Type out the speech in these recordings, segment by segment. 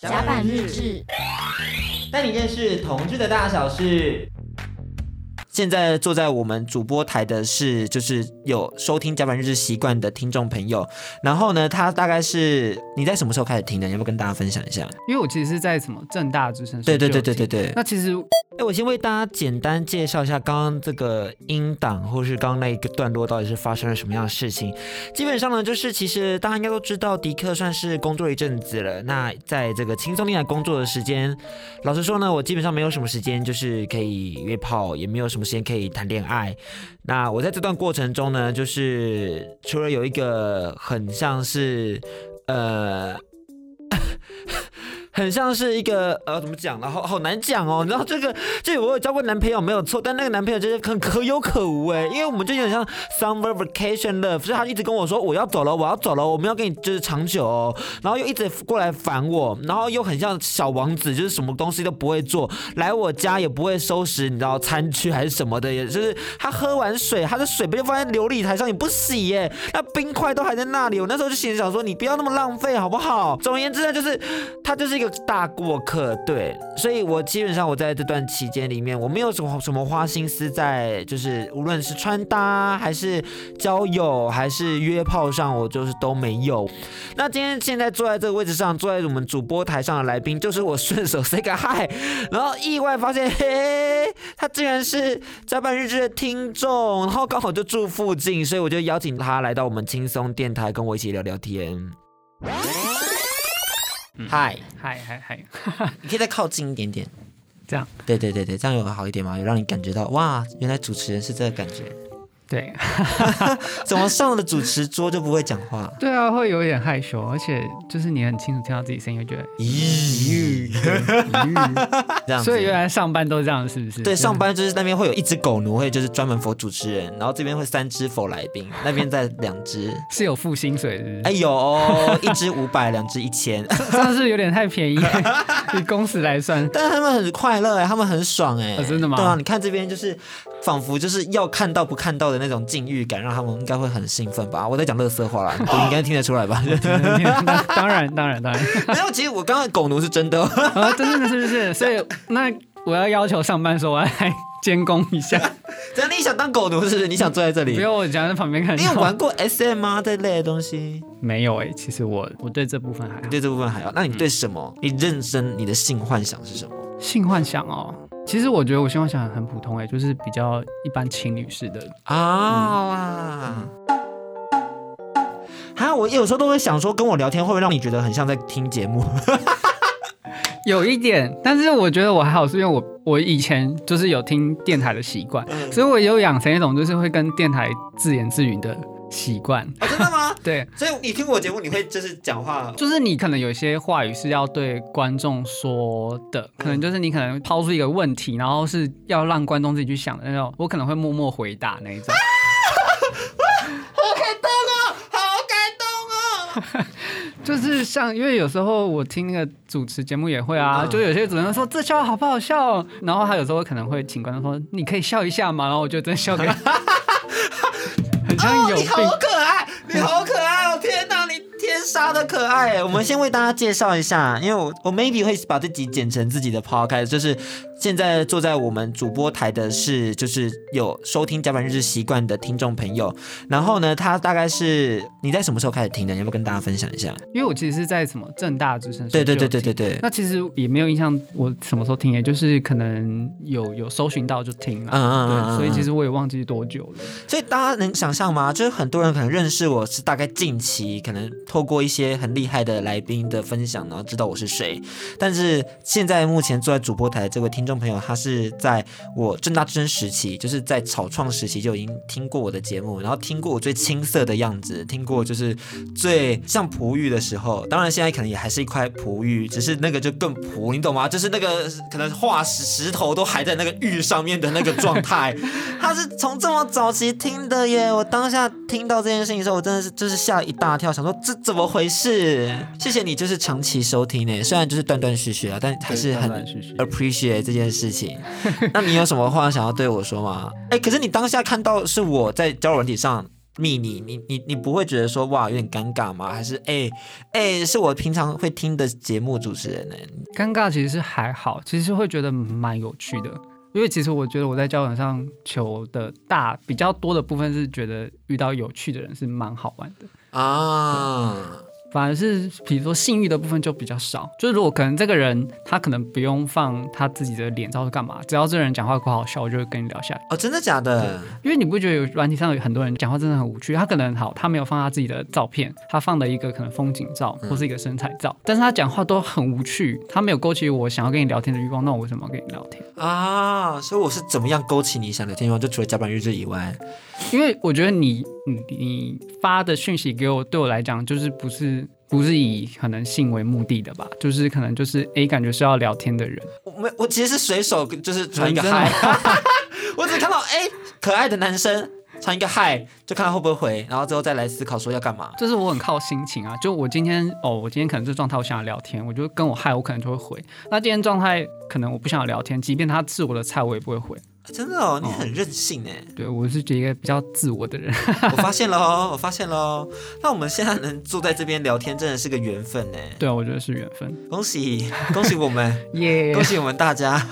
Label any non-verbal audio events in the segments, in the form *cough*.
甲板日志，带你认识同志的大小事。现在坐在我们主播台的是，就是有收听甲板日志习惯的听众朋友。然后呢，他大概是你在什么时候开始听的？你要不要跟大家分享一下？因为我其实是在什么正大之声。对对对对对对。那其实，哎，我先为大家简单介绍一下刚刚这个音档，或是刚刚那一个段落到底是发生了什么样的事情。基本上呢，就是其实大家应该都知道，迪克算是工作一阵子了。那在这个轻松电台工作的时间，老实说呢，我基本上没有什么时间，就是可以约炮，也没有什么时先可以谈恋爱。那我在这段过程中呢，就是除了有一个很像是呃。很像是一个呃，怎么讲呢？好好难讲哦。然后这个，这我有交过男朋友没有错，但那个男朋友就是很可有可无哎，因为我们就有点像 summer vacation love，所以他一直跟我说我要走了，我要走了，我们要跟你就是长久哦。然后又一直过来烦我，然后又很像小王子，就是什么东西都不会做，来我家也不会收拾，你知道餐具还是什么的，也就是他喝完水，他的水杯就放在琉璃台上，也不洗耶，那冰块都还在那里。我那时候就心里想说，你不要那么浪费好不好？总而言之呢，就是他就是一个。大过客，对，所以我基本上我在这段期间里面，我没有什么什么花心思在，就是无论是穿搭还是交友还是约炮上，我就是都没有。那今天现在坐在这个位置上，坐在我们主播台上的来宾，就是我顺手 say 个 *laughs* hi，然后意外发现，嘿，他竟然是加班日志的听众，然后刚好就住附近，所以我就邀请他来到我们轻松电台，跟我一起聊聊天。嗨嗨嗨嗨！*laughs* 你可以再靠近一点点，这样。对对对对，这样有好一点吗？有让你感觉到哇，原来主持人是这个感觉。对，*laughs* 怎么上了主持桌就不会讲话？*laughs* 对啊，会有点害羞，而且就是你很清楚听到自己声音，会觉得咦咦 *laughs* 这样。所以原来上班都这样，是不是？对，上班就是那边会有一只狗奴，会就是专门 for 主持人，然后这边会三只 for 来宾，那边再两只。是有付薪水的？哎呦，哦，一只五百，两只一千，真的是有点太便宜，以工时来算。但是他们很快乐哎，他们很爽哎，真的吗？对啊，你看这边就是仿佛就是要看到不看到的。那种禁欲感让他们应该会很兴奋吧？我在讲乐色话啦，你 *laughs* 应该听得出来吧？*laughs* 当然，当然，当然。没有，其实我刚刚狗奴是真的，啊，*laughs* 真的是不是？所以那我要要求上班的时候我要来监工一下。真的你想当狗奴，是不是？你想坐在这里？不用，我讲在旁边看。你有玩过 SM 吗？这类的东西没有哎、欸。其实我我对这部分还好，对这部分还好。那你对什么？嗯、你认真，你的性幻想是什么？性幻想哦。其实我觉得我性幻想很普通哎，就是比较一般情侣式的啊。还有、嗯、我有时候都会想说，跟我聊天会不会让你觉得很像在听节目？*laughs* 有一点，但是我觉得我还好，是因为我我以前就是有听电台的习惯，嗯、所以我有养成一种就是会跟电台自言自语的。习惯、哦、真的吗？对，所以你听我节目，你会就是讲话，就是你可能有些话语是要对观众说的，可能就是你可能抛出一个问题，然后是要让观众自己去想的那种，我可能会默默回答那一种。啊、*laughs* 好感动哦，好感动哦！*laughs* 就是像，因为有时候我听那个主持节目也会啊，嗯、就有些主持人说这笑话好不好笑，然后他有时候可能会请观众说，你可以笑一下嘛，然后我就真笑给。*laughs* 哦，你好可爱，你好可爱你天杀的可爱！我们先为大家介绍一下，因为我我 maybe 会把自己剪成自己的抛开就是。现在坐在我们主播台的是，就是有收听甲板日志习惯的听众朋友。然后呢，他大概是你在什么时候开始听的？你要不要跟大家分享一下？因为我其实是在什么正大之声，对对对对对对。那其实也没有印象，我什么时候听，也就是可能有有搜寻到就听了。嗯嗯嗯。对，所以其实我也忘记多久了。所以大家能想象吗？就是很多人可能认识我是大概近期，可能透过一些很厉害的来宾的分享，然后知道我是谁。但是现在目前坐在主播台的这位听众朋友，他是在我正大之声时期，就是在草创时期就已经听过我的节目，然后听过我最青涩的样子，听过就是最像璞玉的时候。当然现在可能也还是一块璞玉，只是那个就更璞，你懂吗？就是那个可能化石石头都还在那个玉上面的那个状态。*laughs* 他是从这么早期听的耶！我当下听到这件事情的时候，我真的是就是吓了一大跳，想说这怎么回事？谢谢你，就是长期收听呢，虽然就是断断续续啊，但还是很 appreciate 这件事情。*laughs* 那你有什么话想要对我说吗？哎、欸，可是你当下看到是我在交友软体上密你，你你你不会觉得说哇有点尴尬吗？还是哎哎、欸欸、是我平常会听的节目主持人呢？尴尬其实是还好，其实会觉得蛮有趣的，因为其实我觉得我在交往上求的大比较多的部分是觉得遇到有趣的人是蛮好玩的啊。反而是，比如说性欲的部分就比较少。就是如果可能，这个人他可能不用放他自己的脸照是干嘛，只要这个人讲话够好笑，我就会跟你聊下来。哦，真的假的？因为你不觉得有软体上有很多人讲话真的很无趣？他可能好，他没有放他自己的照片，他放的一个可能风景照或是一个身材照，嗯、但是他讲话都很无趣，他没有勾起我想要跟你聊天的欲望，那我为什么要跟你聊天啊？所以我是怎么样勾起你想聊天欲望？就除了甲板日志以外，因为我觉得你你你发的讯息给我，对我来讲就是不是。不是以可能性为目的的吧，就是可能就是哎，感觉是要聊天的人。我没，我其实是随手就是传一个嗨，*laughs* 我只看到哎可爱的男生传一个嗨，就看他会不会回，然后之后再来思考说要干嘛。就是我很靠心情啊，就我今天哦，我今天可能这状态我想要聊天，我就跟我嗨，我可能就会回。那今天状态可能我不想要聊天，即便他是我的菜，我也不会回。真的哦，你很任性哎、哦。对，我是觉得一个比较自我的人。*laughs* 我发现了哦，我发现了哦。那我们现在能坐在这边聊天，真的是个缘分呢。对啊，我觉得是缘分。恭喜恭喜我们，*laughs* 耶！*laughs* 恭喜我们大家。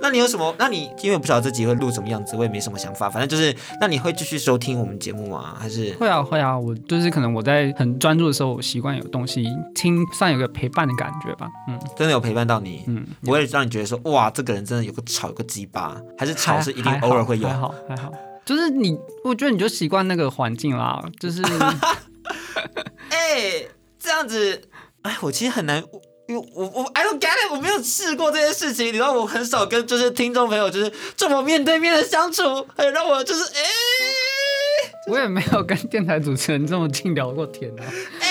那你有什么？那你因为我不知道这集会录什么样子，我也没什么想法。反正就是，那你会继续收听我们节目吗？还是会啊会啊。我就是可能我在很专注的时候，我习惯有东西听，算有个陪伴的感觉吧。嗯，真的有陪伴到你。嗯，不会让你觉得说哇，这个人真的有个吵，有个鸡巴，还是吵是一定。偶尔会有，还好还好，就是你，我觉得你就习惯那个环境啦，就是，*laughs* 哎、欸，这样子，哎，我其实很难，因为我我 I don't get it，我没有试过这件事情，你知道，我很少跟就是听众朋友就是这么面对面的相处，很让我就是哎。欸我也没有跟电台主持人这么近聊过天啊！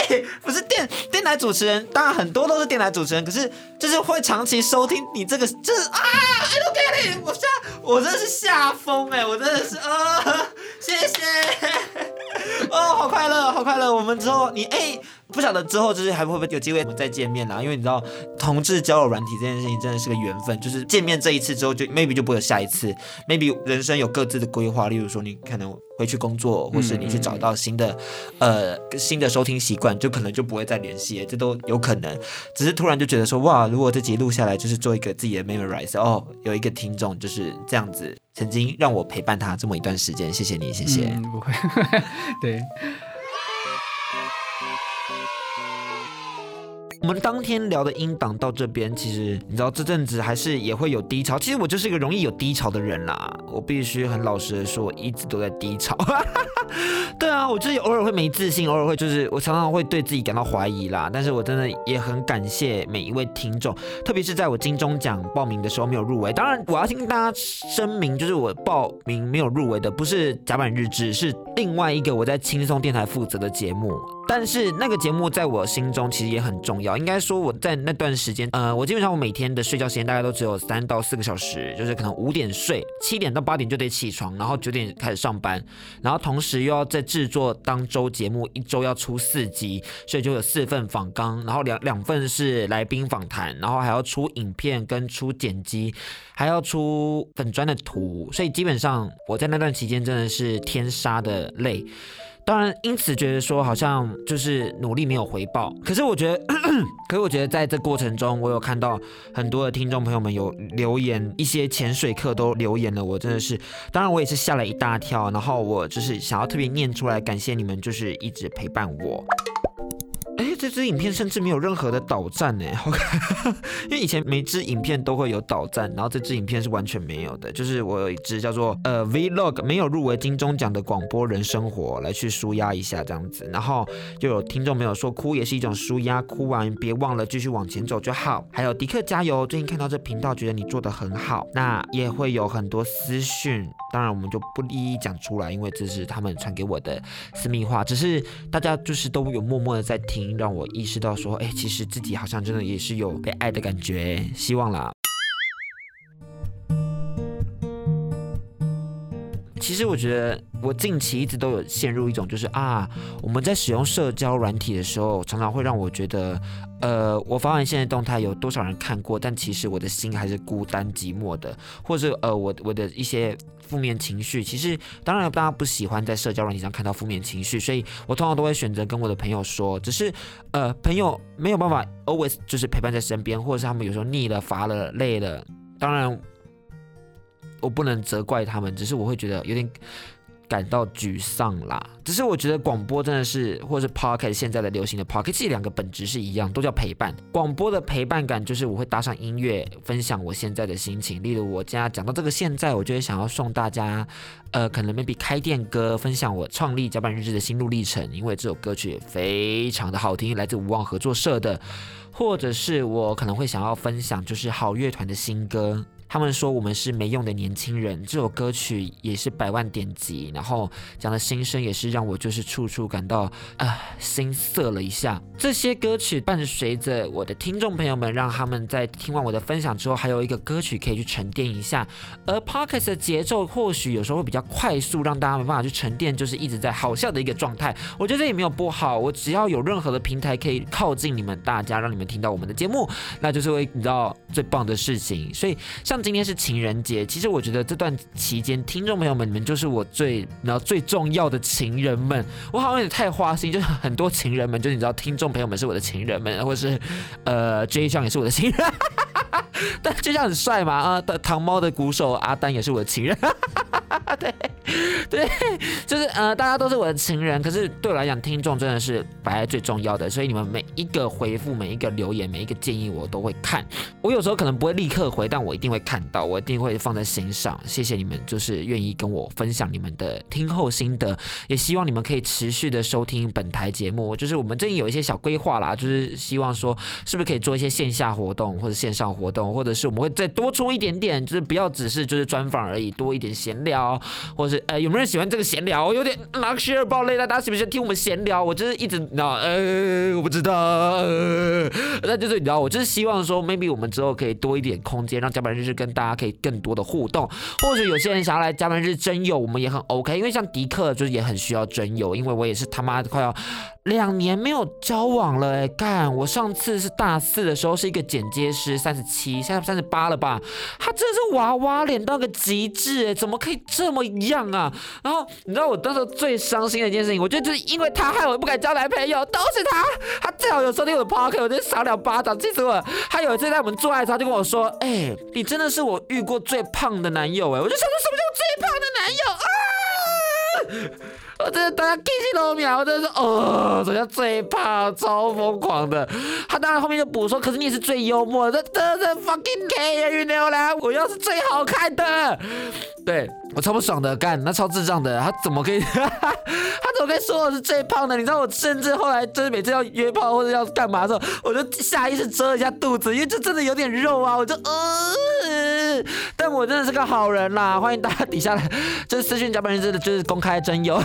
*laughs* 不是电电台主持人，当然很多都是电台主持人，可是就是会长期收听你这个，就是啊，I don't get it，我下我真的是吓疯哎，我真的是啊，谢谢，*laughs* 哦，好快乐，好快乐，我们之后你哎。欸不晓得之后就是还会不会有机会我们再见面啦？因为你知道，同志交友软体这件事情真的是个缘分，就是见面这一次之后就 maybe 就不会有下一次，maybe 人生有各自的规划，例如说你可能回去工作，或是你去找到新的、呃新的收听习惯，就可能就不会再联系，这都有可能。只是突然就觉得说，哇，如果这集录下来就是做一个自己的 memorize 哦，有一个听众就是这样子，曾经让我陪伴他这么一段时间，谢谢你，谢谢。不会，*laughs* 对。我们当天聊的音档到这边，其实你知道这阵子还是也会有低潮。其实我就是一个容易有低潮的人啦，我必须很老实的说，我一直都在低潮。*laughs* 对啊，我就是偶尔会没自信，偶尔会就是我常常会对自己感到怀疑啦。但是我真的也很感谢每一位听众，特别是在我金钟奖报名的时候没有入围。当然，我要先跟大家声明，就是我报名没有入围的不是甲板日志，是另外一个我在轻松电台负责的节目。但是那个节目在我心中其实也很重要。应该说我在那段时间，呃，我基本上我每天的睡觉时间大概都只有三到四个小时，就是可能五点睡，七点到八点就得起床，然后九点开始上班，然后同时又要在制作当周节目，一周要出四集，所以就有四份访纲，然后两两份是来宾访谈，然后还要出影片跟出剪辑，还要出粉砖的图，所以基本上我在那段期间真的是天杀的累。当然，因此觉得说好像就是努力没有回报。可是我觉得，*coughs* 可是我觉得在这过程中，我有看到很多的听众朋友们有留言，一些潜水客都留言了，我真的是，当然我也是吓了一大跳。然后我就是想要特别念出来，感谢你们，就是一直陪伴我。哎，这支影片甚至没有任何的导赞呢，好看，因为以前每支影片都会有导赞，然后这支影片是完全没有的。就是我有一支叫做呃 Vlog 没有入围金钟奖的广播人生活，来去舒压一下这样子。然后就有听众没有说哭也是一种舒压，哭完别忘了继续往前走就好。还有迪克加油，最近看到这频道觉得你做的很好。那也会有很多私讯，当然我们就不一一讲出来，因为这是他们传给我的私密话。只是大家就是都有默默的在听。让我我意识到说，哎，其实自己好像真的也是有被爱的感觉，希望啦。其实我觉得我近期一直都有陷入一种，就是啊，我们在使用社交软体的时候，常常会让我觉得，呃，我发完现在动态有多少人看过，但其实我的心还是孤单寂寞的，或者呃，我我的一些负面情绪，其实当然大家不喜欢在社交软体上看到负面情绪，所以我通常都会选择跟我的朋友说，只是呃，朋友没有办法 always 就是陪伴在身边，或者是他们有时候腻了、乏了、累了，当然。我不能责怪他们，只是我会觉得有点感到沮丧啦。只是我觉得广播真的是，或者是 Podcast 现在的流行的 Podcast，这两个本质是一样，都叫陪伴。广播的陪伴感就是我会搭上音乐，分享我现在的心情。例如我家讲到这个现在，我就会想要送大家，呃，可能 maybe 开店歌，分享我创立甲板日志的心路历程，因为这首歌曲非常的好听，来自无望合作社的。或者是我可能会想要分享，就是好乐团的新歌。他们说我们是没用的年轻人，这首歌曲也是百万点击，然后讲的心声也是让我就是处处感到啊、心塞了一下。这些歌曲伴随着我的听众朋友们，让他们在听完我的分享之后，还有一个歌曲可以去沉淀一下。而 Podcast 的节奏或许有时候会比较快速，让大家没办法去沉淀，就是一直在好笑的一个状态。我觉得这也没有不好，我只要有任何的平台可以靠近你们大家，让你们听到我们的节目，那就是会你知道最棒的事情。所以像。今天是情人节，其实我觉得这段期间，听众朋友们，你们就是我最然后最重要的情人们。我好像有点太花心，就是很多情人们，就你知道，听众朋友们是我的情人们，或者是呃，J 项也是我的情人，*laughs* 但 J 项很帅嘛啊，糖猫的鼓手阿丹也是我的情人，*laughs* 对对，就是呃，大家都是我的情人，可是对我来讲，听众真的是摆在最重要的，所以你们每一个回复、每一个留言、每一个建议，我都会看。我有时候可能不会立刻回，但我一定会。看到我一定会放在心上，谢谢你们，就是愿意跟我分享你们的听后心得，也希望你们可以持续的收听本台节目。就是我们最近有一些小规划啦，就是希望说是不是可以做一些线下活动或者线上活动，或者是我们会再多出一点点，就是不要只是就是专访而已，多一点闲聊，或者是呃有没有人喜欢这个闲聊？有点 luxury 爆累了，大家喜不喜欢听我们闲聊？我就是一直那呃我不知道，呃，那就是你知道我就是希望说 maybe 我们之后可以多一点空间，让加班日志。跟大家可以更多的互动，或者有些人想要来加班日志征友，我们也很 OK。因为像迪克就是也很需要征友，因为我也是他妈快要两年没有交往了哎，干！我上次是大四的时候是一个剪接师，三十七，现在三十八了吧？他真的是娃娃脸到个极致哎，怎么可以这么样啊？然后你知道我当时最伤心的一件事情，我觉得就是因为他害我不敢交男朋友，都是他。他最好有收听我的 podcast，我就赏两巴掌，气死我。他有一次在我们做爱的时候，他就跟我说：“哎、你真的。”是我遇过最胖的男友哎，我就想说什么叫最胖的男友啊？我真的大家记起了没有？我真的是哦，什么叫最胖？超疯狂的。他当然后面就补说，可是你也是最幽默的，真的 fucking care you now 啦，我要是最好看的。对，我超不爽的，干，那超智障的，他怎么可以？*laughs* 他怎么可以说我是最胖的？你知道我甚至后来就是每次要约炮或者要干嘛的时候，我就下意识遮一下肚子，因为这真的有点肉啊，我就呃，但我真的是个好人啦，欢迎大家底下来就是私讯加班人，真的，就是公开征友。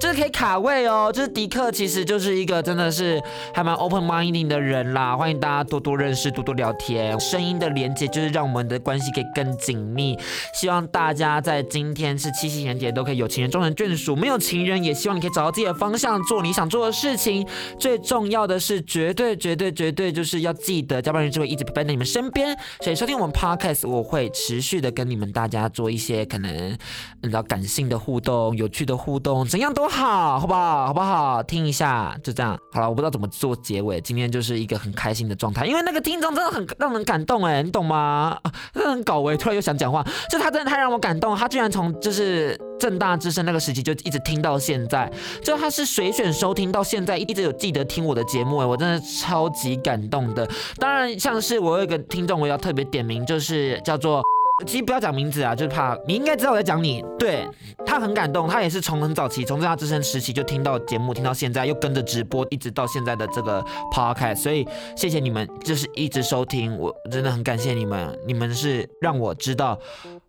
就是可以卡位哦，就是迪克其实就是一个真的是还蛮 open minding 的人啦，欢迎大家多多认识，多多聊天。声音的连接就是让我们的关系可以更紧密。希望大家在今天是七夕情人节都可以有情人终成眷属，没有情人也希望你可以找到自己的方向，做你想做的事情。最重要的是，绝对绝对绝对就是要记得，加班人就会一直陪伴在你们身边。所以收听我们 podcast，我会持续的跟你们大家做一些可能比较感性的互动，有趣的互动，怎样都好，好不好？好不好？听一下，就这样。好了，我不知道怎么做结尾。今天就是一个很开心的状态，因为那个听众真的很让人感动，哎，你懂吗？啊真的很搞哎，突然又想讲话，就他真的太让我感动，他居然从就是正大之声那个时期就一直听到现在，就他是随选收听到现在，一直有记得听我的节目，哎，我真的超级感动的。当然，像是我有一个听众，我要特别点名，就是叫做。其实不要讲名字啊，就是怕你应该知道我在讲你。对，他很感动，他也是从很早期，从政大之声时期就听到节目，听到现在又跟着直播，一直到现在的这个 podcast。所以谢谢你们，就是一直收听，我真的很感谢你们，你们是让我知道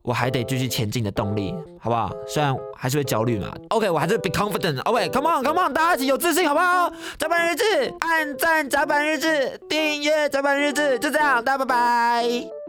我还得继续前进的动力，好不好？虽然还是会焦虑嘛。OK，我还是 be confident。OK，come on，come on，大家一起有自信，好不好？甲板日志，按赞甲板日志，订阅甲板日志，就这样，大家拜拜。